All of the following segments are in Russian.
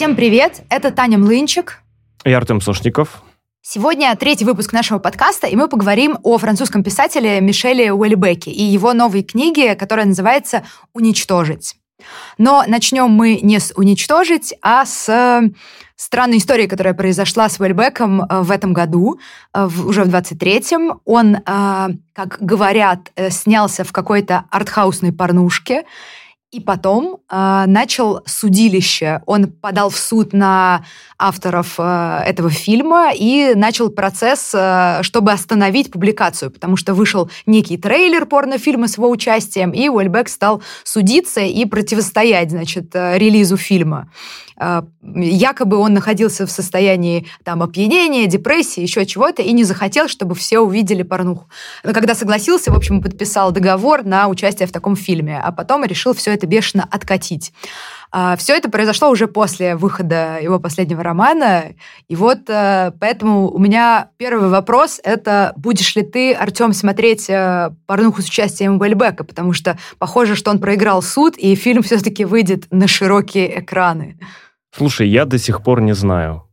Всем привет, это Таня Млынчик. И Артем Сушников. Сегодня третий выпуск нашего подкаста, и мы поговорим о французском писателе Мишеле Уэльбеке и его новой книге, которая называется «Уничтожить». Но начнем мы не с «Уничтожить», а с э, странной истории, которая произошла с Уэльбеком э, в этом году, э, уже в 23-м. Он, как говорят, снялся в какой-то артхаусной порнушке, и потом э, начал судилище. Он подал в суд на авторов э, этого фильма и начал процесс, э, чтобы остановить публикацию, потому что вышел некий трейлер порнофильма с его участием, и Уэльбек стал судиться и противостоять, значит, э, релизу фильма. Э, якобы он находился в состоянии там опьянения, депрессии, еще чего-то, и не захотел, чтобы все увидели порнуху. Но когда согласился, в общем, подписал договор на участие в таком фильме, а потом решил все это бешено откатить. А, все это произошло уже после выхода его последнего романа. И вот э, поэтому у меня первый вопрос — это будешь ли ты, Артем, смотреть э, порнуху с участием Уэльбека? Потому что похоже, что он проиграл суд, и фильм все-таки выйдет на широкие экраны. Слушай, я до сих пор не знаю.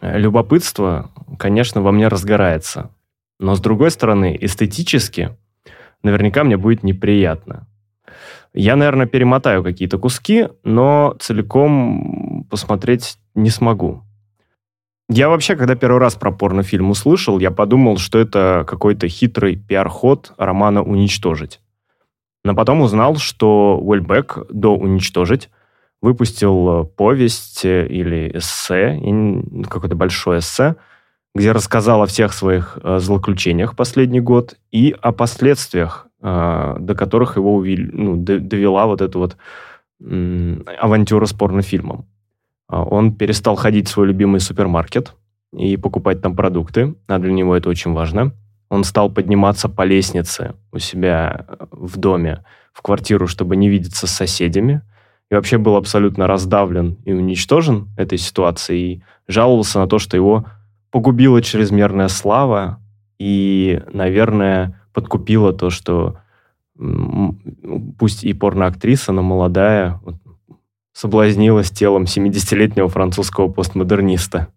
Любопытство, конечно, во мне разгорается. Но, с другой стороны, эстетически наверняка мне будет неприятно. Я, наверное, перемотаю какие-то куски, но целиком посмотреть не смогу. Я вообще, когда первый раз про порнофильм услышал, я подумал, что это какой-то хитрый пиар-ход романа «Уничтожить». Но потом узнал, что Уэльбек до «Уничтожить» выпустил повесть или эссе, какое-то большое эссе, где рассказал о всех своих э, злоключениях последний год и о последствиях до которых его увели, ну, довела вот эта вот авантюра с порнофильмом. А, он перестал ходить в свой любимый супермаркет и покупать там продукты, а для него это очень важно. Он стал подниматься по лестнице у себя в доме, в квартиру, чтобы не видеться с соседями. И вообще был абсолютно раздавлен и уничтожен этой ситуацией. И жаловался на то, что его погубила чрезмерная слава. И, наверное, подкупило то, что пусть и порноактриса, но молодая, соблазнилась телом 70-летнего французского постмодерниста.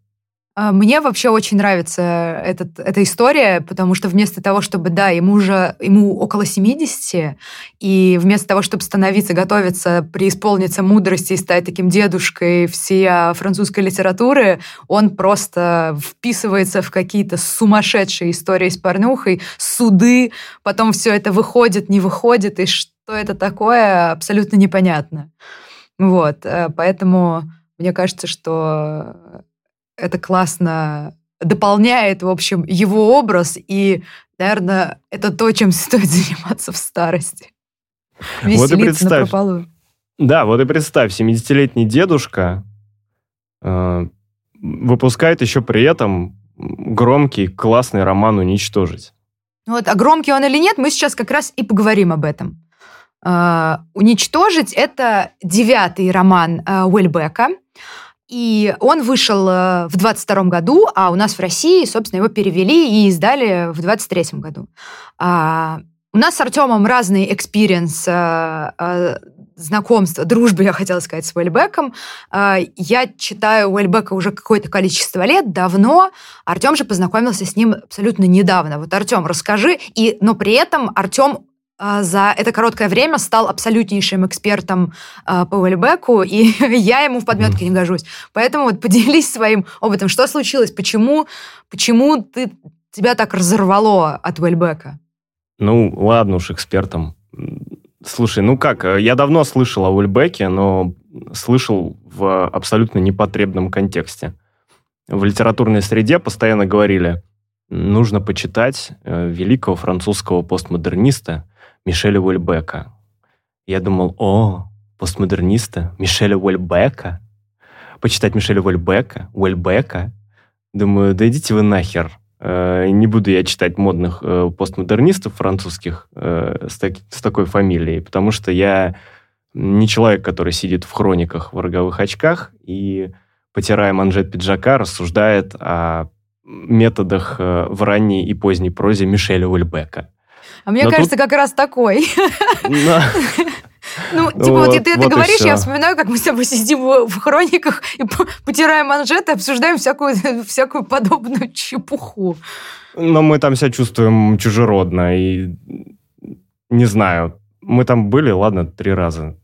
А, мне вообще очень нравится этот, эта история, потому что вместо того, чтобы, да, ему уже ему около 70, и вместо того, чтобы становиться, готовиться, преисполниться мудрости и стать таким дедушкой всей французской литературы, он просто вписывается в какие-то сумасшедшие истории с порнухой, суды, потом все это выходит, не выходит, и что это такое, абсолютно непонятно. Вот, э, поэтому мне кажется, что это классно дополняет, в общем, его образ, и, наверное, это то, чем стоит заниматься в старости. вот и представь, Да, вот и представь, 70-летний дедушка э, выпускает еще при этом громкий, классный роман «Уничтожить». Вот, а громкий он или нет, мы сейчас как раз и поговорим об этом. Э, «Уничтожить» — это девятый роман э, Уэльбека. И он вышел э, в 22 году, а у нас в России, собственно, его перевели и издали в 23 году. А, у нас с Артемом разный experience э, э, знакомства, дружбы, я хотела сказать, с Уэльбеком. Я читаю Уэльбека уже какое-то количество лет, давно. Артем же познакомился с ним абсолютно недавно. Вот, Артем, расскажи. И, но при этом Артем а, за это короткое время стал абсолютнейшим экспертом э, по Уэльбеку, и я ему в подметке не гожусь. Поэтому вот поделись своим опытом. Что случилось? Почему, почему ты, тебя так разорвало от Уэльбека? Ну, ладно уж, экспертом. Слушай, ну как, я давно слышал о Уэльбеке, но слышал в абсолютно непотребном контексте. В литературной среде постоянно говорили, нужно почитать э, великого французского постмодерниста Мишеля Уэльбека. Я думал, о, постмодерниста Мишеля Уэльбека? Почитать Мишеля Уэльбека? Уэльбека? Думаю, да идите вы нахер. Э, не буду я читать модных э, постмодернистов французских э, с, так, с такой фамилией, потому что я не человек, который сидит в хрониках в роговых очках и, потирая манжет пиджака, рассуждает о методах в ранней и поздней прозе Мишеля Уэльбека. А мне Но кажется, тут... как раз такой. Ну, типа, вот, вот ты это говоришь, я вспоминаю, как мы с тобой сидим в хрониках и потираем манжеты, обсуждаем всякую, всякую подобную чепуху. Но мы там себя чувствуем чужеродно, и не знаю, мы там были, ладно, три раза.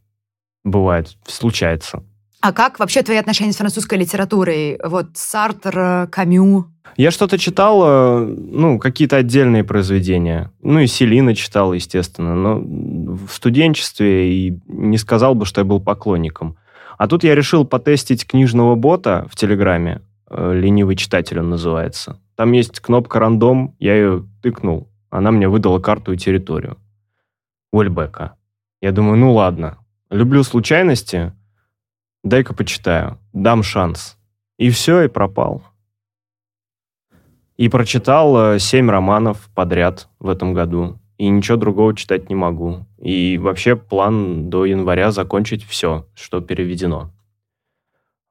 Бывает, случается. А как вообще твои отношения с французской литературой? Вот Сартр, Камю? Я что-то читал, э, ну, какие-то отдельные произведения. Ну, и Селина читал, естественно. Но в студенчестве и не сказал бы, что я был поклонником. А тут я решил потестить книжного бота в Телеграме. Э, «Ленивый читатель» он называется. Там есть кнопка «Рандом», я ее тыкнул. Она мне выдала карту и территорию. Уэльбека. Я думаю, ну ладно. Люблю случайности, дай-ка почитаю, дам шанс. И все, и пропал. И прочитал э, семь романов подряд в этом году. И ничего другого читать не могу. И вообще план до января закончить все, что переведено.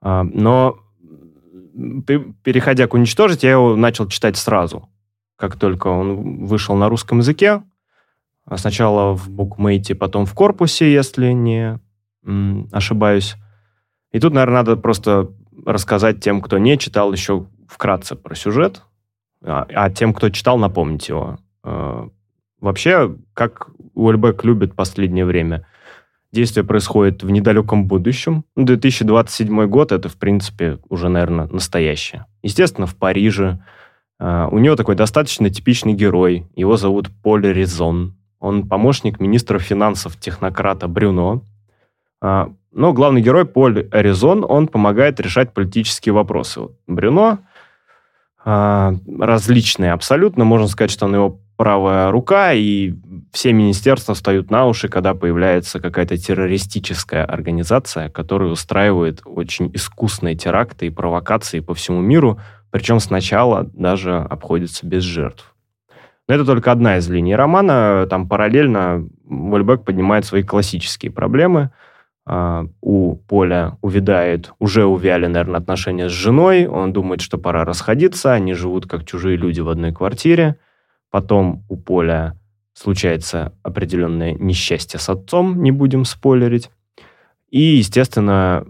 А, но переходя к «Уничтожить», я его начал читать сразу. Как только он вышел на русском языке, сначала в букмейте, потом в корпусе, если не ошибаюсь. И тут, наверное, надо просто рассказать тем, кто не читал, еще вкратце про сюжет, а, а тем, кто читал, напомнить его. А, вообще, как Уэльбек любит последнее время, действие происходит в недалеком будущем. 2027 год — это, в принципе, уже, наверное, настоящее. Естественно, в Париже. А, у него такой достаточно типичный герой. Его зовут Поль Резон. Он помощник министра финансов технократа Брюно. Но главный герой Поль Аризон, он помогает решать политические вопросы. Вот Брюно э, различные абсолютно, можно сказать, что он его правая рука, и все министерства встают на уши, когда появляется какая-то террористическая организация, которая устраивает очень искусные теракты и провокации по всему миру, причем сначала даже обходится без жертв. Но это только одна из линий романа. Там параллельно Вольбек поднимает свои классические проблемы – у Поля увядает, уже увяли, наверное, отношения с женой, он думает, что пора расходиться, они живут как чужие люди в одной квартире, потом у Поля случается определенное несчастье с отцом, не будем спойлерить, и, естественно,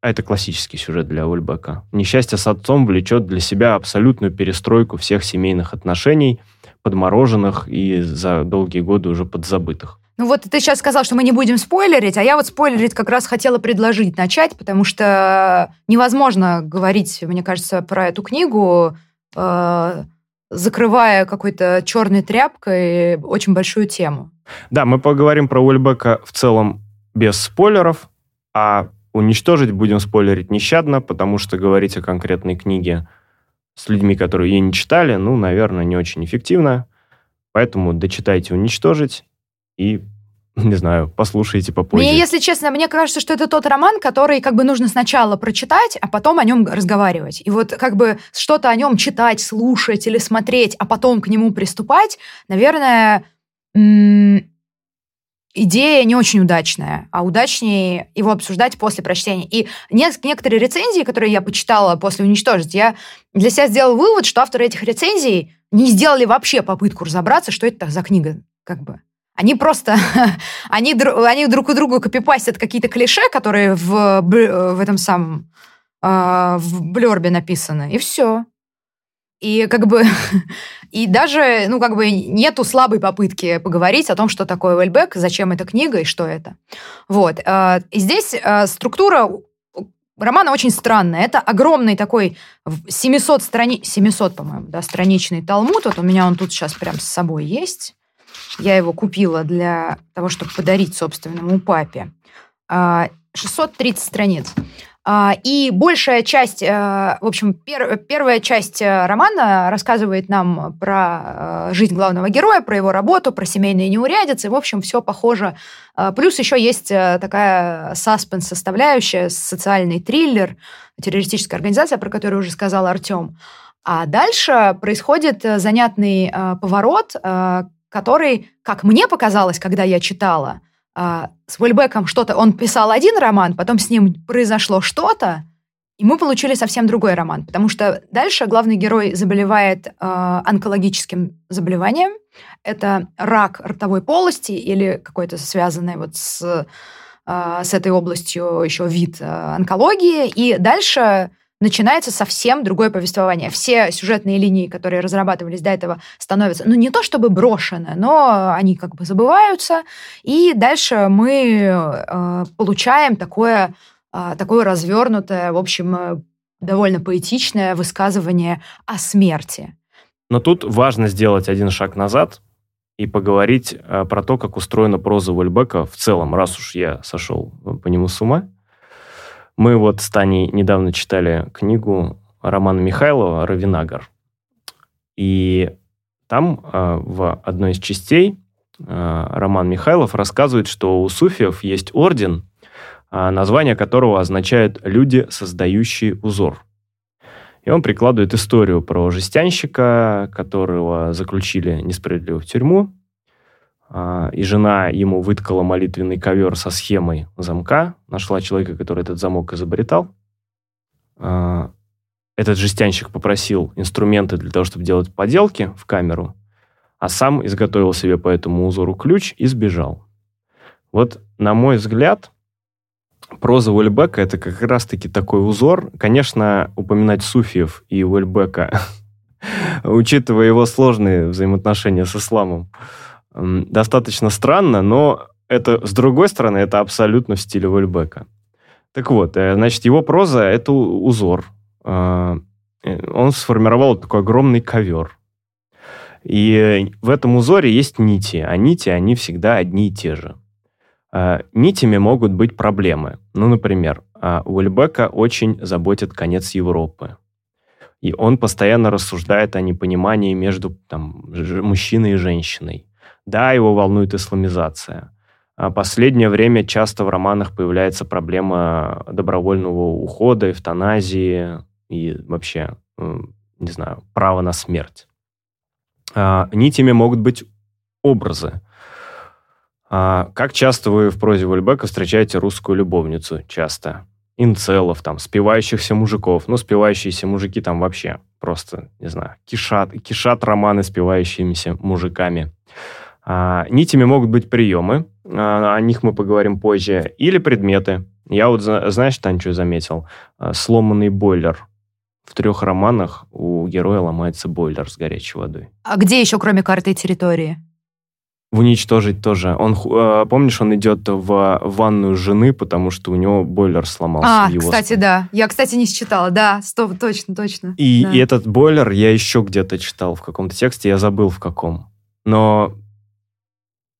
это классический сюжет для Ульбека. Несчастье с отцом влечет для себя абсолютную перестройку всех семейных отношений, подмороженных и за долгие годы уже подзабытых. Ну вот ты сейчас сказал, что мы не будем спойлерить, а я вот спойлерить как раз хотела предложить начать, потому что невозможно говорить, мне кажется, про эту книгу, э, закрывая какой-то черной тряпкой очень большую тему. Да, мы поговорим про Уэльбека в целом без спойлеров, а уничтожить будем спойлерить нещадно, потому что говорить о конкретной книге с людьми, которые ее не читали, ну, наверное, не очень эффективно. Поэтому дочитайте «Уничтожить», и не знаю, послушайте попозже. Мне, если честно, мне кажется, что это тот роман, который как бы нужно сначала прочитать, а потом о нем разговаривать. И вот как бы что-то о нем читать, слушать или смотреть, а потом к нему приступать, наверное, идея не очень удачная, а удачнее его обсуждать после прочтения. И некоторые рецензии, которые я почитала после «Уничтожить», я для себя сделала вывод, что авторы этих рецензий не сделали вообще попытку разобраться, что это за книга, как бы. Они просто, они, они друг у друга копипастят какие-то клише, которые в, в этом самом, э, в блербе написаны, и все. И как бы, и даже, ну, как бы нету слабой попытки поговорить о том, что такое Уэльбек, зачем эта книга и что это. Вот. Э, и здесь э, структура романа очень странная. Это огромный такой 700 страни... 700, по-моему, да, страничный талмуд. Вот у меня он тут сейчас прям с собой есть. Я его купила для того, чтобы подарить собственному папе. 630 а, страниц. А, и большая часть, э, в общем, пер, первая часть э, романа рассказывает нам про э, жизнь главного героя, про его работу, про семейные неурядицы. В общем, все похоже. А, плюс еще есть такая саспенс-составляющая, социальный триллер, террористическая организация, про которую уже сказал Артем. А дальше происходит занятный поворот, который, как мне показалось, когда я читала, а, с Уэльбеком что-то... Он писал один роман, потом с ним произошло что-то, И мы получили совсем другой роман, потому что дальше главный герой заболевает э, онкологическим заболеванием. Это рак ротовой полости или какой-то связанный вот с, э, с этой областью еще вид э, онкологии. И дальше начинается совсем другое повествование. Все сюжетные линии, которые разрабатывались до этого, становятся, ну, не то чтобы брошены, но они как бы забываются. И дальше мы э, получаем такое а, такое развернутое, в общем, э, довольно поэтичное высказывание о смерти. Но тут важно сделать один шаг назад и поговорить э, про то, как устроена проза Вольбека в целом, раз уж я сошел по нему с ума. Мы вот с Таней недавно читали книгу Романа Михайлова «Равинагар». И там э, в одной из частей Роман Михайлов рассказывает, что у суфиев есть орден, а, название которого означает «люди, создающие узор». И он прикладывает историю про жестянщика, которого заключили несправедливо в тюрьму, а, и жена ему выткала молитвенный ковер со схемой замка, нашла человека, который этот замок изобретал. А, этот жестянщик попросил инструменты для того, чтобы делать поделки в камеру, а сам изготовил себе по этому узору ключ и сбежал. Вот, на мой взгляд, проза Уэльбека – это как раз-таки такой узор. Конечно, упоминать Суфиев и Уэльбека, учитывая его сложные взаимоотношения с исламом, достаточно странно, но это, с другой стороны, это абсолютно в стиле Уэльбека. Так вот, э, значит, его проза – это узор. А, э, он сформировал такой огромный ковер. И в этом узоре есть нити, а нити, они всегда одни и те же – а, нитями могут быть проблемы. Ну, например, а, Уэльбека очень заботит конец Европы. И он постоянно рассуждает о непонимании между там, мужчиной и женщиной. Да, его волнует исламизация. А последнее время часто в романах появляется проблема добровольного ухода, эвтаназии и вообще, не знаю, права на смерть. Нитями могут быть образы. А как часто вы в прозе Вольбека встречаете русскую любовницу? Часто. Инцелов, там, спивающихся мужиков. Ну, спивающиеся мужики там вообще просто, не знаю, кишат, кишат романы спивающимися мужиками. А, нитями могут быть приемы, а, о них мы поговорим позже, или предметы. Я вот, знаешь, Тань, что заметил? А, сломанный бойлер. В трех романах у героя ломается бойлер с горячей водой. А где еще, кроме карты территории? в уничтожить тоже. Он, э, помнишь, он идет в ванную жены, потому что у него бойлер сломался. А, кстати, спину. да. Я, кстати, не считала. Да, стоп, точно, точно. И, да. и этот бойлер я еще где-то читал в каком-то тексте, я забыл в каком. Но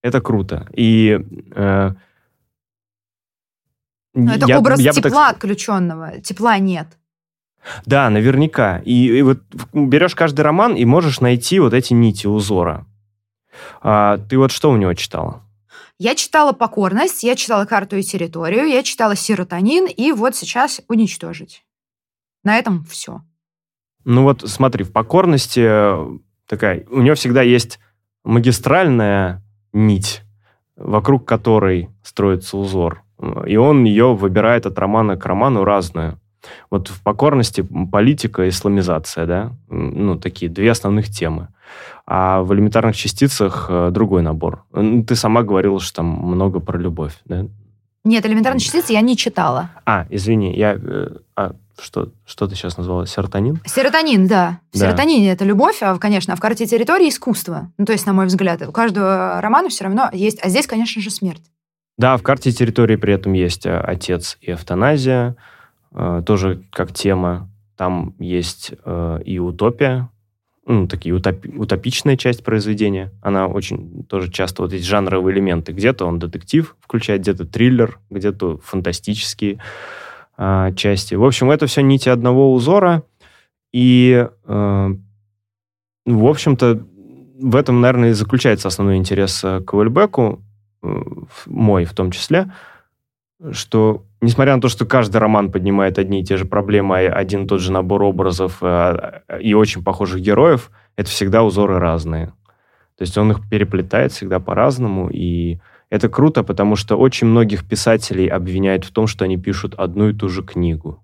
это круто. И э, Но это я, образ я тепла так... отключенного. Тепла нет. Да, наверняка. И, и вот берешь каждый роман и можешь найти вот эти нити узора. А, ты вот что у него читала? Я читала «Покорность», я читала «Карту и территорию», я читала «Серотонин» и вот сейчас «Уничтожить». На этом все. Ну вот смотри, в «Покорности» такая, у него всегда есть магистральная нить, вокруг которой строится узор. И он ее выбирает от романа к роману разную. Вот в покорности политика и исламизация, да, ну, такие две основных темы. А в элементарных частицах э, другой набор. Ты сама говорила, что там много про любовь, да? Нет, элементарные частицы я не читала. А, извини, я... Э, а, что, что ты сейчас назвала? Серотонин? Серотонин, да. В да. серотонине это любовь, а, конечно, а в карте территории искусство. Ну, то есть, на мой взгляд, у каждого романа все равно есть... А здесь, конечно же, смерть. Да, в карте территории при этом есть э, отец и эвтаназия, тоже как тема. Там есть и утопия, ну, такие утопи, утопичная часть произведения. Она очень тоже часто вот эти жанровые элементы. Где-то он детектив включает, где-то триллер, где-то фантастические а, части. В общем, это все нити одного узора. И, э, в общем-то, в этом, наверное, и заключается основной интерес э, к Уэльбеку, э, мой в том числе, что несмотря на то, что каждый роман поднимает одни и те же проблемы, а один и тот же набор образов э, и очень похожих героев, это всегда узоры разные. То есть он их переплетает всегда по-разному, и это круто, потому что очень многих писателей обвиняют в том, что они пишут одну и ту же книгу.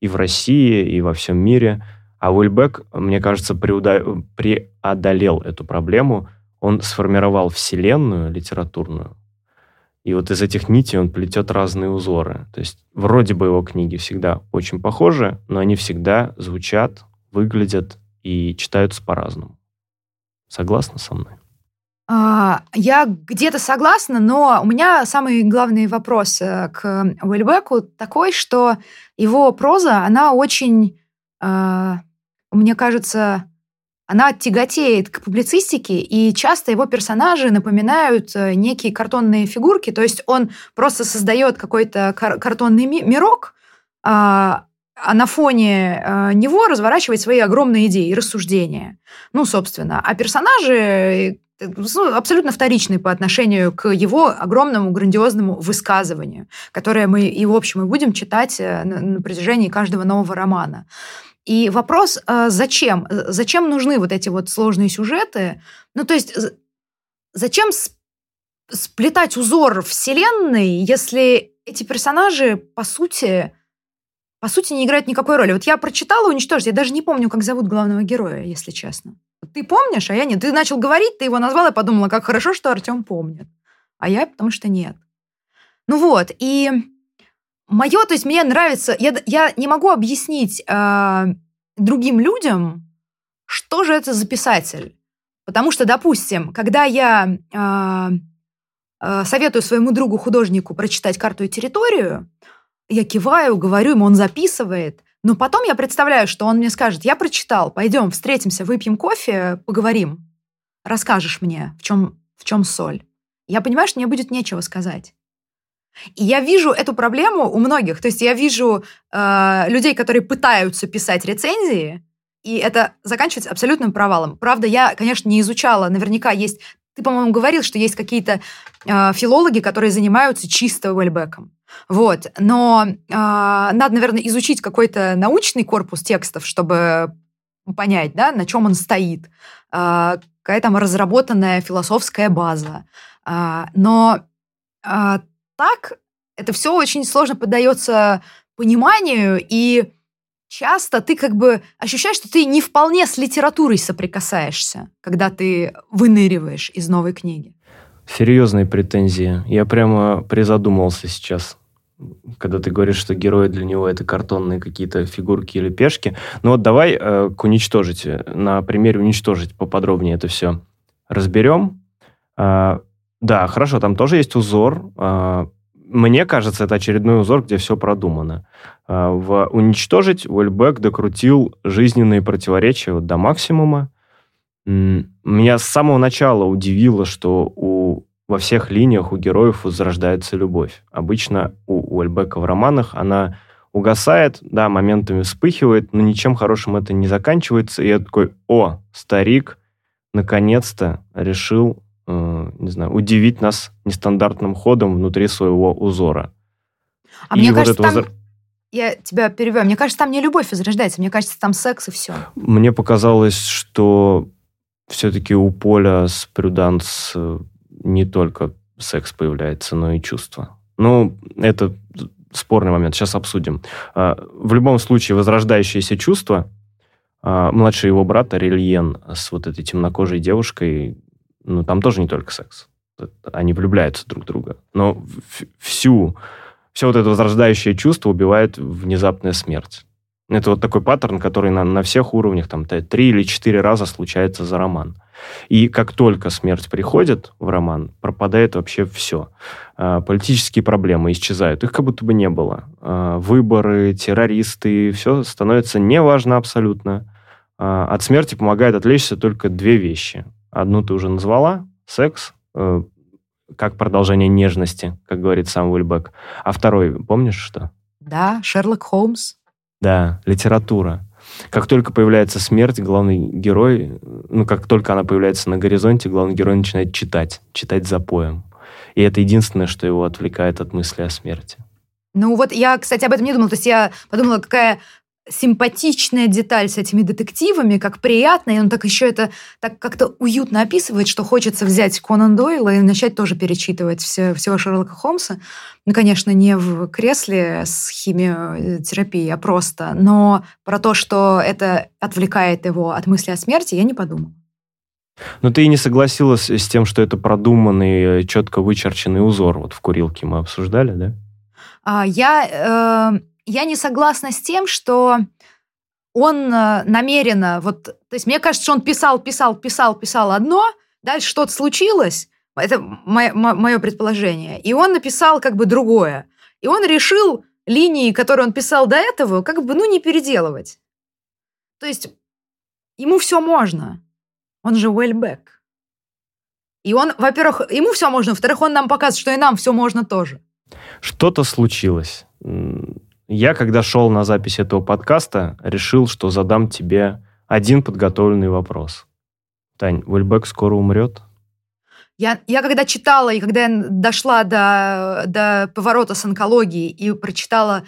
и в России, и во всем мире. А Уэльбек, мне кажется, преодолел эту проблему. Он сформировал вселенную литературную, и вот из этих нитей он плетет разные узоры. То есть вроде бы его книги всегда очень похожи, но они всегда звучат, выглядят и читаются по-разному. Согласна со мной? А, я где-то согласна, но у меня самый главный вопрос э, к Уэльбеку такой, что его проза, она очень, а, мне кажется, она тяготеет к публицистике, и часто его персонажи напоминают э, некие картонные фигурки, то есть он просто создает какой-то кар- картонный ми- мирок, а, а на фоне него разворачивает свои огромные идеи и рассуждения. Ну, собственно. А персонажи э, абсолютно вторичные по отношению к его огромному грандиозному высказыванию, которое мы и, в общем, и будем читать на, на протяжении каждого нового романа. И вопрос, а, зачем? Зачем нужны вот эти вот сложные сюжеты? Ну, то есть, зачем сплетать узор вселенной, если эти персонажи, по сути, по сути, не играют никакой роли. Вот я прочитала «Уничтожить», я даже не помню, как зовут главного героя, если честно. Ты помнишь, а я нет. Ты начал говорить, ты его назвала, и подумала, как хорошо, что Артем помнит. А я потому что нет. Ну вот, и Мое, то есть мне нравится, я, я не могу объяснить э, другим людям, что же это за писатель. Потому что, допустим, когда я э, э, советую своему другу художнику прочитать карту и территорию, я киваю, говорю ему, он записывает, но потом я представляю, что он мне скажет, я прочитал, пойдем, встретимся, выпьем кофе, поговорим, расскажешь мне, в чем, в чем соль. Я понимаю, что мне будет нечего сказать. И я вижу эту проблему у многих. То есть я вижу э, людей, которые пытаются писать рецензии, и это заканчивается абсолютным провалом. Правда, я, конечно, не изучала. Наверняка есть... Ты, по-моему, говорил, что есть какие-то э, филологи, которые занимаются чисто Уэльбеком. Вот. Но э, надо, наверное, изучить какой-то научный корпус текстов, чтобы понять, да, на чем он стоит. Э, какая там разработанная философская база. Э, но э, так это все очень сложно поддается пониманию, и часто ты как бы ощущаешь, что ты не вполне с литературой соприкасаешься, когда ты выныриваешь из новой книги. Серьезные претензии. Я прямо призадумался сейчас когда ты говоришь, что герои для него это картонные какие-то фигурки или пешки. Ну вот давай э, к уничтожить, на примере уничтожить поподробнее это все разберем. Э, да, хорошо, там тоже есть узор. А, мне кажется, это очередной узор, где все продумано. А, в «Уничтожить» Уэльбек докрутил жизненные противоречия до максимума. Меня с самого начала удивило, что у, во всех линиях у героев возрождается любовь. Обычно у Уэльбека в романах она угасает, да, моментами вспыхивает, но ничем хорошим это не заканчивается. И я такой, о, старик наконец-то решил Э, не знаю, удивить нас нестандартным ходом внутри своего узора. А и мне вот кажется, там... Узор... Я тебя перебиваю. Мне кажется, там не любовь возрождается. Мне кажется, там секс и все. Мне показалось, что все-таки у Поля с Прюданс э, не только секс появляется, но и чувство. Ну, это спорный момент. Сейчас обсудим. А, в любом случае, возрождающееся чувство а, младший его брат Арельен с вот этой темнокожей девушкой ну, там тоже не только секс. Они влюбляются друг в друга. Но всю, все вот это возрождающее чувство убивает внезапная смерть. Это вот такой паттерн, который на, на всех уровнях, там, три или четыре раза случается за роман. И как только смерть приходит в роман, пропадает вообще все. А, политические проблемы исчезают, их как будто бы не было. А, выборы, террористы, все становится неважно абсолютно. А, от смерти помогает отвлечься только две вещи. Одну ты уже назвала, секс, э, как продолжение нежности, как говорит сам Уильбек. А второй, помнишь что? Да, Шерлок Холмс. Да, литература. Как только появляется смерть, главный герой, ну, как только она появляется на горизонте, главный герой начинает читать, читать за поем. И это единственное, что его отвлекает от мысли о смерти. Ну вот я, кстати, об этом не думала. То есть я подумала, какая симпатичная деталь с этими детективами, как приятно, и он так еще это так как-то уютно описывает, что хочется взять Конан Дойла и начать тоже перечитывать все, всего Шерлока Холмса. Ну, конечно, не в кресле с химиотерапией, а просто. Но про то, что это отвлекает его от мысли о смерти, я не подумала. Но ты и не согласилась с тем, что это продуманный, четко вычерченный узор. Вот в курилке мы обсуждали, да? А, я, э, я не согласна с тем, что он э, намеренно, вот, то есть мне кажется, что он писал, писал, писал, писал одно, дальше что-то случилось, это мое, мое предположение, и он написал как бы другое. И он решил линии, которые он писал до этого, как бы, ну, не переделывать. То есть ему все можно. Он же Уэльбек. И он, во-первых, ему все можно, во-вторых, он нам показывает, что и нам все можно тоже. Что-то случилось. Я, когда шел на запись этого подкаста, решил, что задам тебе один подготовленный вопрос. Тань, Уэльбек скоро умрет? Я, я когда читала, и когда я дошла до, до поворота с онкологией и прочитала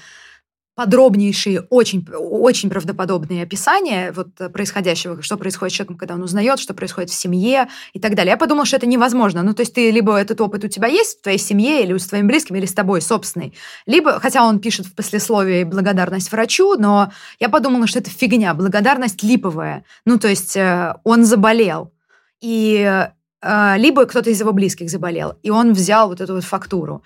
подробнейшие, очень, очень правдоподобные описания вот происходящего, что происходит с человеком, когда он узнает, что происходит в семье и так далее. Я подумала, что это невозможно. Ну, то есть ты либо этот опыт у тебя есть в твоей семье, или с твоим близким, или с тобой собственный, либо, хотя он пишет в послесловии благодарность врачу, но я подумала, что это фигня, благодарность липовая. Ну, то есть э, он заболел, и э, либо кто-то из его близких заболел, и он взял вот эту вот фактуру.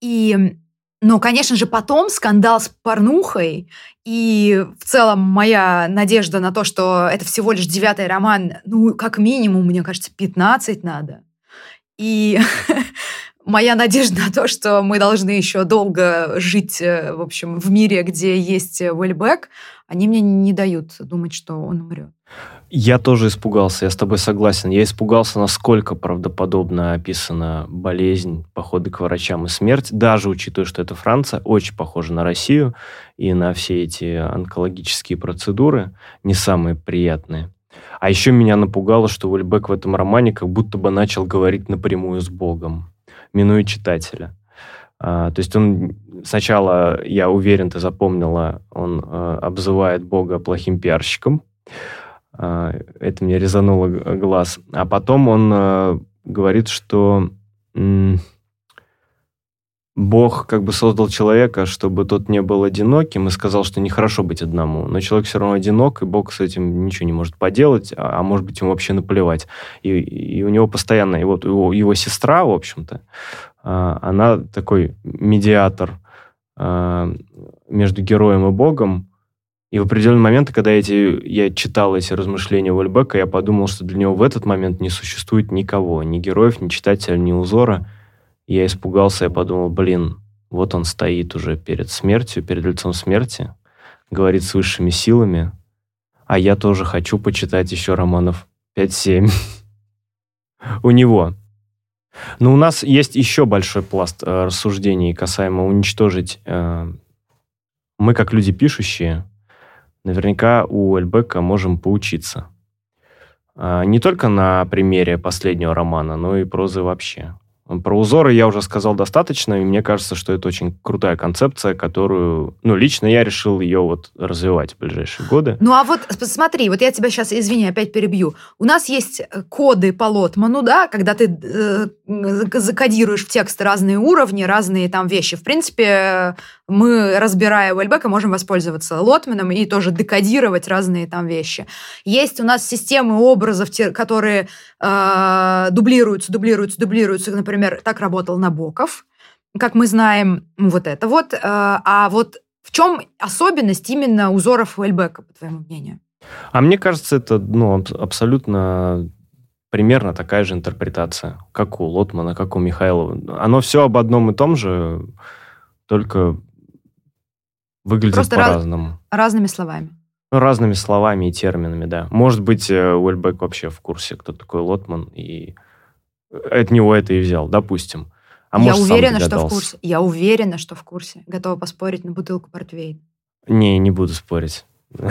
И но, конечно же, потом скандал с порнухой и в целом моя надежда на то, что это всего лишь девятый роман, ну, как минимум, мне кажется, 15 надо. И моя надежда на то, что мы должны еще долго жить, э, в общем, в мире, где есть Уэльбек, они мне не дают думать, что он умрет. Я тоже испугался, я с тобой согласен. Я испугался, насколько правдоподобно описана болезнь, походы к врачам и смерть, даже учитывая, что это Франция, очень похожа на Россию, и на все эти онкологические процедуры, не самые приятные. А еще меня напугало, что Уэльбек в этом романе как будто бы начал говорить напрямую с Богом, минуя читателя. А, то есть он сначала, я уверен, ты запомнила, он а, обзывает Бога плохим пиарщиком, это мне резануло глаз. А потом он а, говорит, что Бог как бы создал человека, чтобы тот не был одиноким, и сказал, что нехорошо быть одному. Но человек все равно одинок, и Бог с этим ничего не может поделать, а, а может быть, ему вообще наплевать. И, и у него постоянно, и вот его, его сестра, в общем-то, она такой медиатор между героем и Богом, и в определенный момент, когда эти, я читал эти размышления Уэльбека, я подумал, что для него в этот момент не существует никого, ни героев, ни читателя, ни узора. Я испугался, я подумал, блин, вот он стоит уже перед смертью, перед лицом смерти, говорит с высшими силами, а я тоже хочу почитать еще романов 5-7 у него. Но у нас есть еще большой пласт э, рассуждений касаемо уничтожить. Э, мы, как люди пишущие, наверняка у Эльбека можем поучиться. А, не только на примере последнего романа, но и прозы вообще. Про узоры я уже сказал достаточно, и мне кажется, что это очень крутая концепция, которую, ну, лично я решил ее вот развивать в ближайшие годы. Ну, а вот смотри, вот я тебя сейчас, извини, опять перебью. У нас есть э, коды по Лотману, да, когда ты э, закодируешь в текст разные уровни, разные там вещи. В принципе, мы, разбирая Уэльбека, можем воспользоваться Лотманом и тоже декодировать разные там вещи. Есть у нас системы образов, которые э, дублируются, дублируются, дублируются. Например, так работал Набоков, как мы знаем, вот это вот. Э, а вот в чем особенность именно узоров Уэльбека, по твоему мнению? А мне кажется, это ну, абсолютно примерно такая же интерпретация, как у Лотмана, как у Михайлова. Оно все об одном и том же, только выглядит Просто по-разному. Раз, разными словами. Ну, разными словами и терминами, да. Может быть, э, Уэльбек вообще в курсе, кто такой Лотман, и от него это и взял, допустим. А я может, уверена, что в курсе. Я уверена, что в курсе. Готова поспорить на бутылку портвейн. Не, не буду спорить.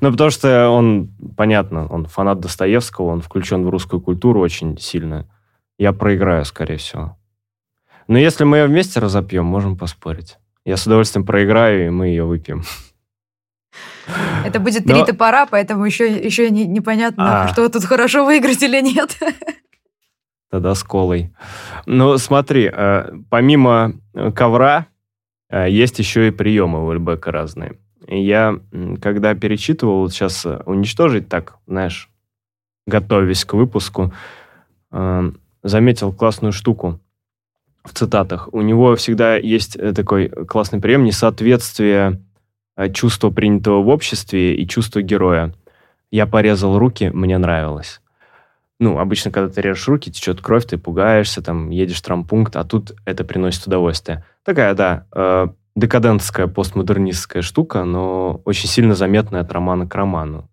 Ну, потому что он, понятно, он фанат Достоевского, он включен в русскую культуру очень сильно. Я проиграю, скорее всего. Но если мы ее вместе разопьем, можем поспорить. Я с удовольствием проиграю, и мы ее выпьем. Это будет три топора, поэтому еще, еще не, непонятно, а. что тут хорошо выиграть или нет. Тогда с колой. Ну, смотри, э, помимо ковра, э, есть еще и приемы у Эльбека разные. Я, когда перечитывал, сейчас э, уничтожить так, знаешь, готовясь к выпуску, заметил классную штуку в цитатах. У него всегда есть такой классный прием несоответствие чувства принятого в обществе и чувства героя. Я порезал руки, мне нравилось ну, обычно, когда ты режешь руки, течет кровь, ты пугаешься, там, едешь в травмпункт, а тут это приносит удовольствие. Такая, да, э, декадентская, постмодернистская штука, но очень сильно заметная от романа к роману.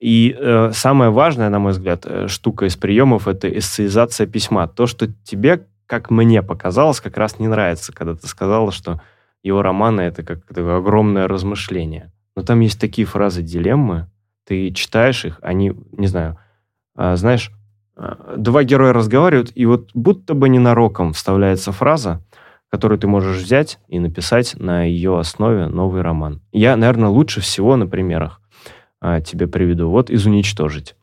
И э, самая важная, на мой взгляд, э, штука из приемов – это эссеизация письма. То, что тебе, как мне показалось, как раз не нравится, когда ты сказала, что его романы – это как огромное размышление. Но там есть такие фразы дилеммы, ты читаешь их, они, не знаю, э, знаешь, два героя разговаривают, и вот будто бы ненароком вставляется фраза, которую ты можешь взять и написать на ее основе новый роман. Я, наверное, лучше всего на примерах а, тебе приведу. Вот из «Уничтожить».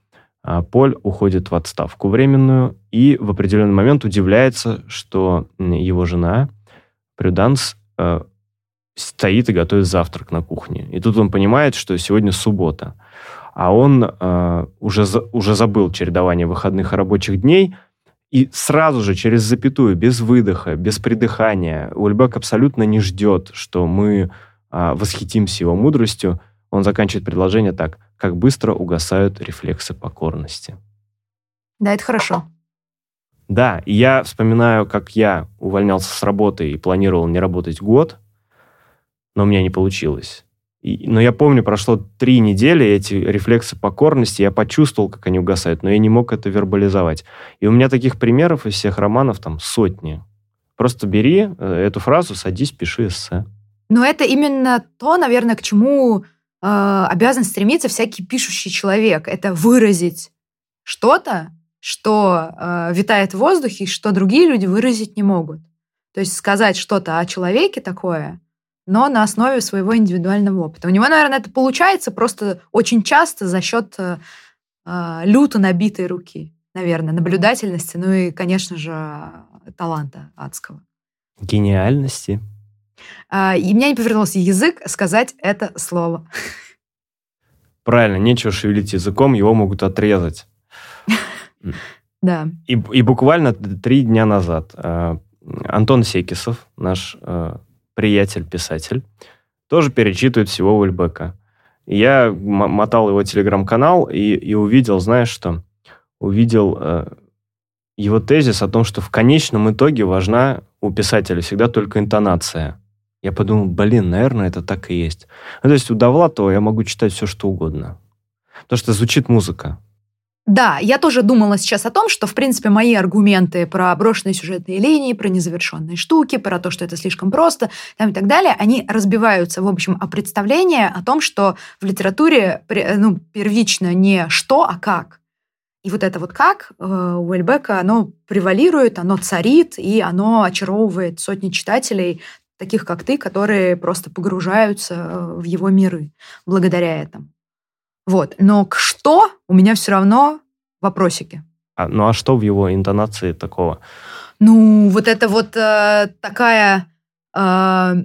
А, Поль уходит в отставку временную и в определенный момент удивляется, что его жена Прюданс а, стоит и готовит завтрак на кухне. И тут он понимает, что сегодня суббота а он э, уже, за, уже забыл чередование выходных и рабочих дней, и сразу же через запятую, без выдоха, без придыхания, Ульбек абсолютно не ждет, что мы э, восхитимся его мудростью. Он заканчивает предложение так, как быстро угасают рефлексы покорности. Да, это хорошо. Да, и я вспоминаю, как я увольнялся с работы и планировал не работать год, но у меня не получилось. И, но я помню, прошло три недели, эти рефлексы покорности, я почувствовал, как они угасают, но я не мог это вербализовать. И у меня таких примеров из всех романов там сотни. Просто бери э, эту фразу, садись, пиши эссе. Но это именно то, наверное, к чему э, обязан стремиться всякий пишущий человек. Это выразить что-то, что э, витает в воздухе, что другие люди выразить не могут. То есть сказать что-то о человеке такое, но на основе своего индивидуального опыта. У него, наверное, это получается просто очень часто за счет э, люто набитой руки, наверное, наблюдательности, ну и, конечно же, таланта адского. Гениальности. А, и меня не повернулся язык сказать это слово. Правильно, нечего шевелить языком, его могут отрезать. Да. И, и буквально три дня назад э, Антон Секисов, наш э, приятель-писатель, тоже перечитывает всего Уэльбека. я мотал его телеграм-канал и, и увидел, знаешь что? Увидел э, его тезис о том, что в конечном итоге важна у писателя всегда только интонация. Я подумал, блин, наверное, это так и есть. Ну, то есть у Довлатова я могу читать все, что угодно. Потому что звучит музыка. Да, я тоже думала сейчас о том, что, в принципе, мои аргументы про брошенные сюжетные линии, про незавершенные штуки, про то, что это слишком просто там, и так далее, они разбиваются, в общем, о представление о том, что в литературе ну, первично не что, а как. И вот это вот как э, у Эльбека, оно превалирует, оно царит, и оно очаровывает сотни читателей, таких как ты, которые просто погружаются э, в его миры благодаря этому. Вот. Но к что у меня все равно вопросики. А, ну а что в его интонации такого? Ну, вот это вот э, такая э,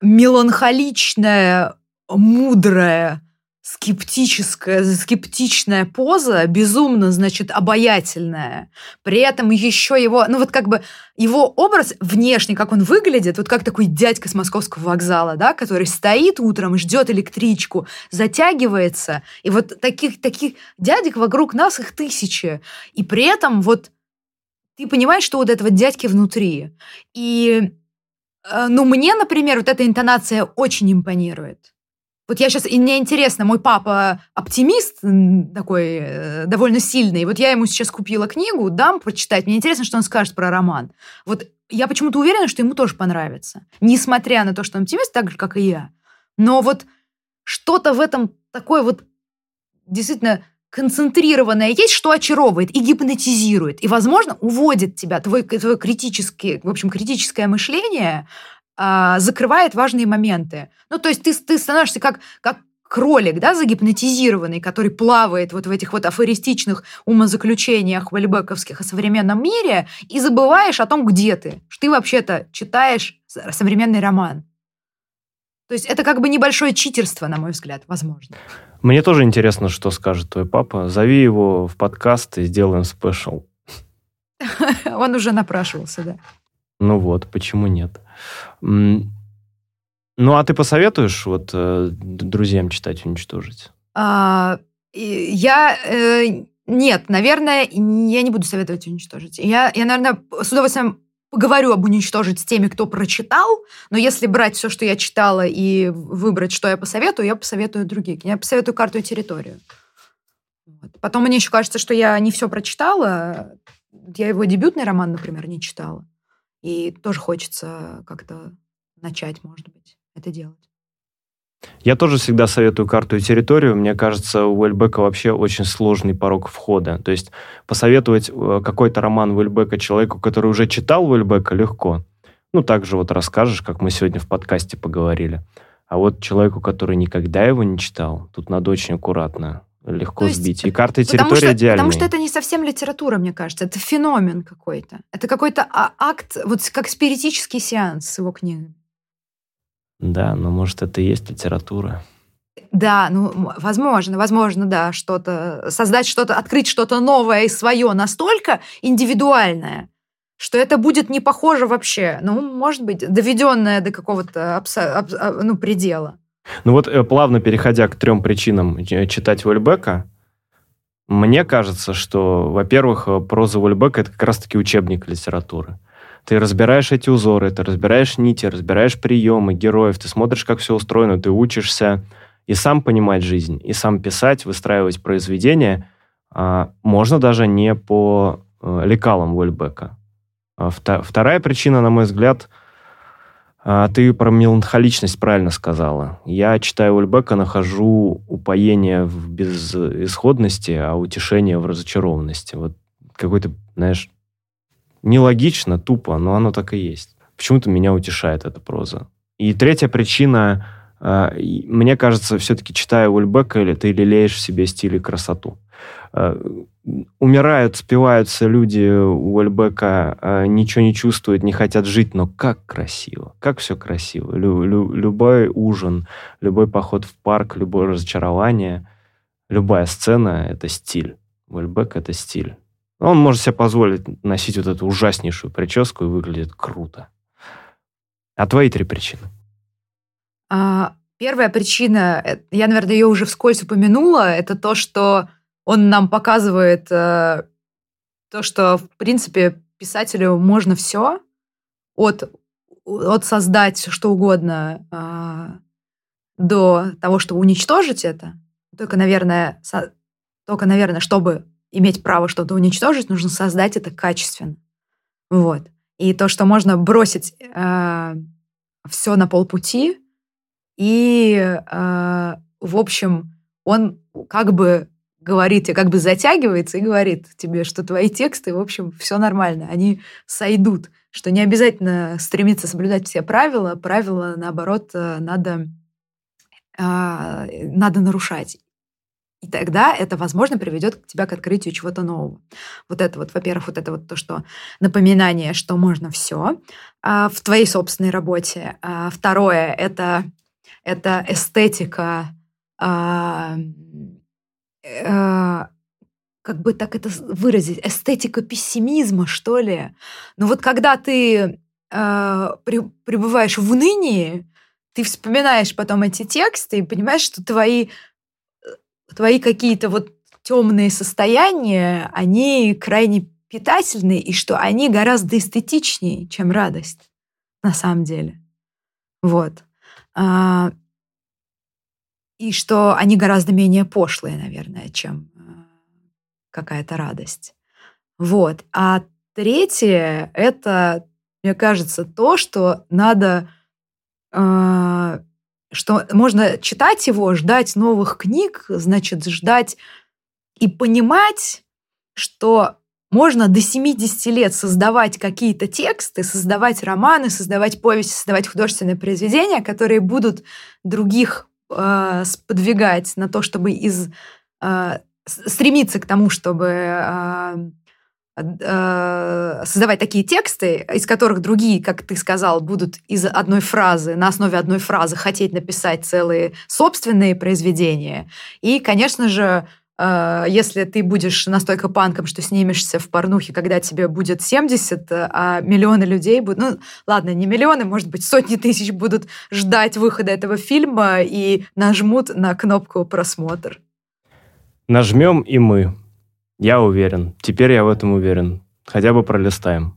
меланхоличная, мудрая, скептическая, скептичная поза, безумно, значит, обаятельная. При этом еще его, ну вот как бы его образ внешне, как он выглядит, вот как такой дядька с московского вокзала, да, который стоит утром и ждет электричку, затягивается, и вот таких, таких дядек вокруг нас их тысячи. И при этом вот ты понимаешь, что вот этого дядьки внутри. И, э, ну, мне, например, вот эта интонация очень импонирует. Вот я сейчас, и мне интересно, мой папа оптимист такой э, довольно сильный. Вот я ему сейчас купила книгу, дам прочитать. Мне интересно, что он скажет про роман. Вот я почему-то уверена, что ему тоже понравится. Несмотря на то, что он оптимист, так же, как и я. Но вот что-то в этом такое вот действительно концентрированное есть, что очаровывает и гипнотизирует. И, возможно, уводит тебя, твой, твое критическое, в общем, критическое мышление а, закрывает важные моменты. Ну, то есть ты, ты становишься как, как кролик, да, загипнотизированный, который плавает вот в этих вот афористичных умозаключениях вальбековских о современном мире, и забываешь о том, где ты. Что ты вообще-то читаешь современный роман. То есть это как бы небольшое читерство, на мой взгляд, возможно. Мне тоже интересно, что скажет твой папа. Зови его в подкаст и сделаем спешл. Он уже напрашивался, да. Ну вот, почему нет? Ну, а ты посоветуешь вот э, друзьям читать «Уничтожить»? А, я... Э, нет, наверное, я не буду советовать «Уничтожить». Я, я, наверное, с удовольствием поговорю об «Уничтожить» с теми, кто прочитал, но если брать все, что я читала, и выбрать, что я посоветую, я посоветую другие. Я посоветую «Карту и территорию». Вот. Потом мне еще кажется, что я не все прочитала. Я его дебютный роман, например, не читала. И тоже хочется как-то начать, может быть это делать. Я тоже всегда советую карту и территорию. Мне кажется, у Уэльбека вообще очень сложный порог входа. То есть посоветовать э, какой-то роман Уэльбека человеку, который уже читал Уэльбека, легко. Ну, также вот расскажешь, как мы сегодня в подкасте поговорили. А вот человеку, который никогда его не читал, тут надо очень аккуратно, легко есть, сбить. И карта и территория идеальные. Потому что это не совсем литература, мне кажется. Это феномен какой-то. Это какой-то а, акт, вот как спиритический сеанс с его книгами. Да, но может это и есть литература. Да, ну, возможно, возможно, да, что-то, создать что-то, открыть что-то новое и свое настолько индивидуальное, что это будет не похоже вообще, ну, может быть, доведенное до какого-то ну, предела. Ну вот, э, плавно переходя к трем причинам читать Вольбека, мне кажется, что, во-первых, э, проза Вольбека – это как раз-таки учебник литературы. Ты разбираешь эти узоры, ты разбираешь нити, разбираешь приемы героев, ты смотришь, как все устроено, ты учишься и сам понимать жизнь, и сам писать, выстраивать произведения. А, можно даже не по лекалам Уэльбека. А, вторая причина, на мой взгляд, а, ты про меланхоличность правильно сказала. Я, читая Уэльбека, нахожу упоение в безысходности, а утешение в разочарованности. Вот какой-то, знаешь, Нелогично, тупо, но оно так и есть. Почему-то меня утешает эта проза. И третья причина, э, мне кажется, все-таки читая Ульбека, или ты лелеешь в себе стиль и красоту. Э, умирают, спиваются люди у Ульбека, э, ничего не чувствуют, не хотят жить, но как красиво, как все красиво. Лю, лю, любой ужин, любой поход в парк, любое разочарование, любая сцена — это стиль. Ульбек — это стиль. Он может себе позволить носить вот эту ужаснейшую прическу и выглядит круто. А твои три причины? А, первая причина, э, я, наверное, ее уже вскользь упомянула, это то, что он нам показывает э, то, что, в принципе, писателю можно все, от, от создать что угодно э, до того, чтобы уничтожить это. Только, наверное, со, только, наверное, чтобы иметь право что-то уничтожить, нужно создать это качественно. Вот. И то, что можно бросить э, все на полпути, и, э, в общем, он как бы говорит, и как бы затягивается и говорит тебе, что твои тексты, в общем, все нормально, они сойдут, что не обязательно стремиться соблюдать все правила, правила, наоборот, э, надо, э, надо нарушать. И тогда это, возможно, приведет тебя к открытию чего-то нового. Вот это вот, во-первых, вот это вот то, что напоминание, что можно все а, в твоей собственной работе. А, второе это, это эстетика, а, а, как бы так это выразить, эстетика пессимизма, что ли. Но вот когда ты а, при, пребываешь в унынии, ты вспоминаешь потом эти тексты и понимаешь, что твои твои какие-то вот темные состояния, они крайне питательны, и что они гораздо эстетичнее, чем радость, на самом деле. Вот. И что они гораздо менее пошлые, наверное, чем а, какая-то радость. Вот. А третье — это, мне кажется, то, что надо а, что можно читать его, ждать новых книг, значит, ждать и понимать, что можно до 70 лет создавать какие-то тексты, создавать романы, создавать повести, создавать художественные произведения, которые будут других э, сподвигать на то, чтобы из э, стремиться к тому, чтобы э, создавать такие тексты, из которых другие, как ты сказал, будут из одной фразы, на основе одной фразы хотеть написать целые собственные произведения. И, конечно же, если ты будешь настолько панком, что снимешься в порнухе, когда тебе будет 70, а миллионы людей будут... Ну, ладно, не миллионы, может быть, сотни тысяч будут ждать выхода этого фильма и нажмут на кнопку «Просмотр». Нажмем и мы. Я уверен. Теперь я в этом уверен. Хотя бы пролистаем.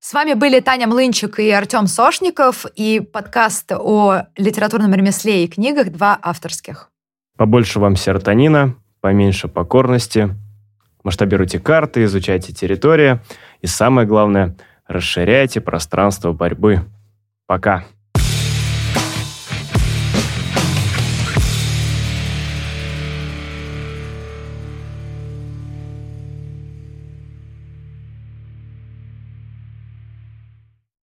С вами были Таня Млынчик и Артем Сошников и подкаст о литературном ремесле и книгах «Два авторских». Побольше вам серотонина, поменьше покорности. Масштабируйте карты, изучайте территории. И самое главное, расширяйте пространство борьбы. Пока.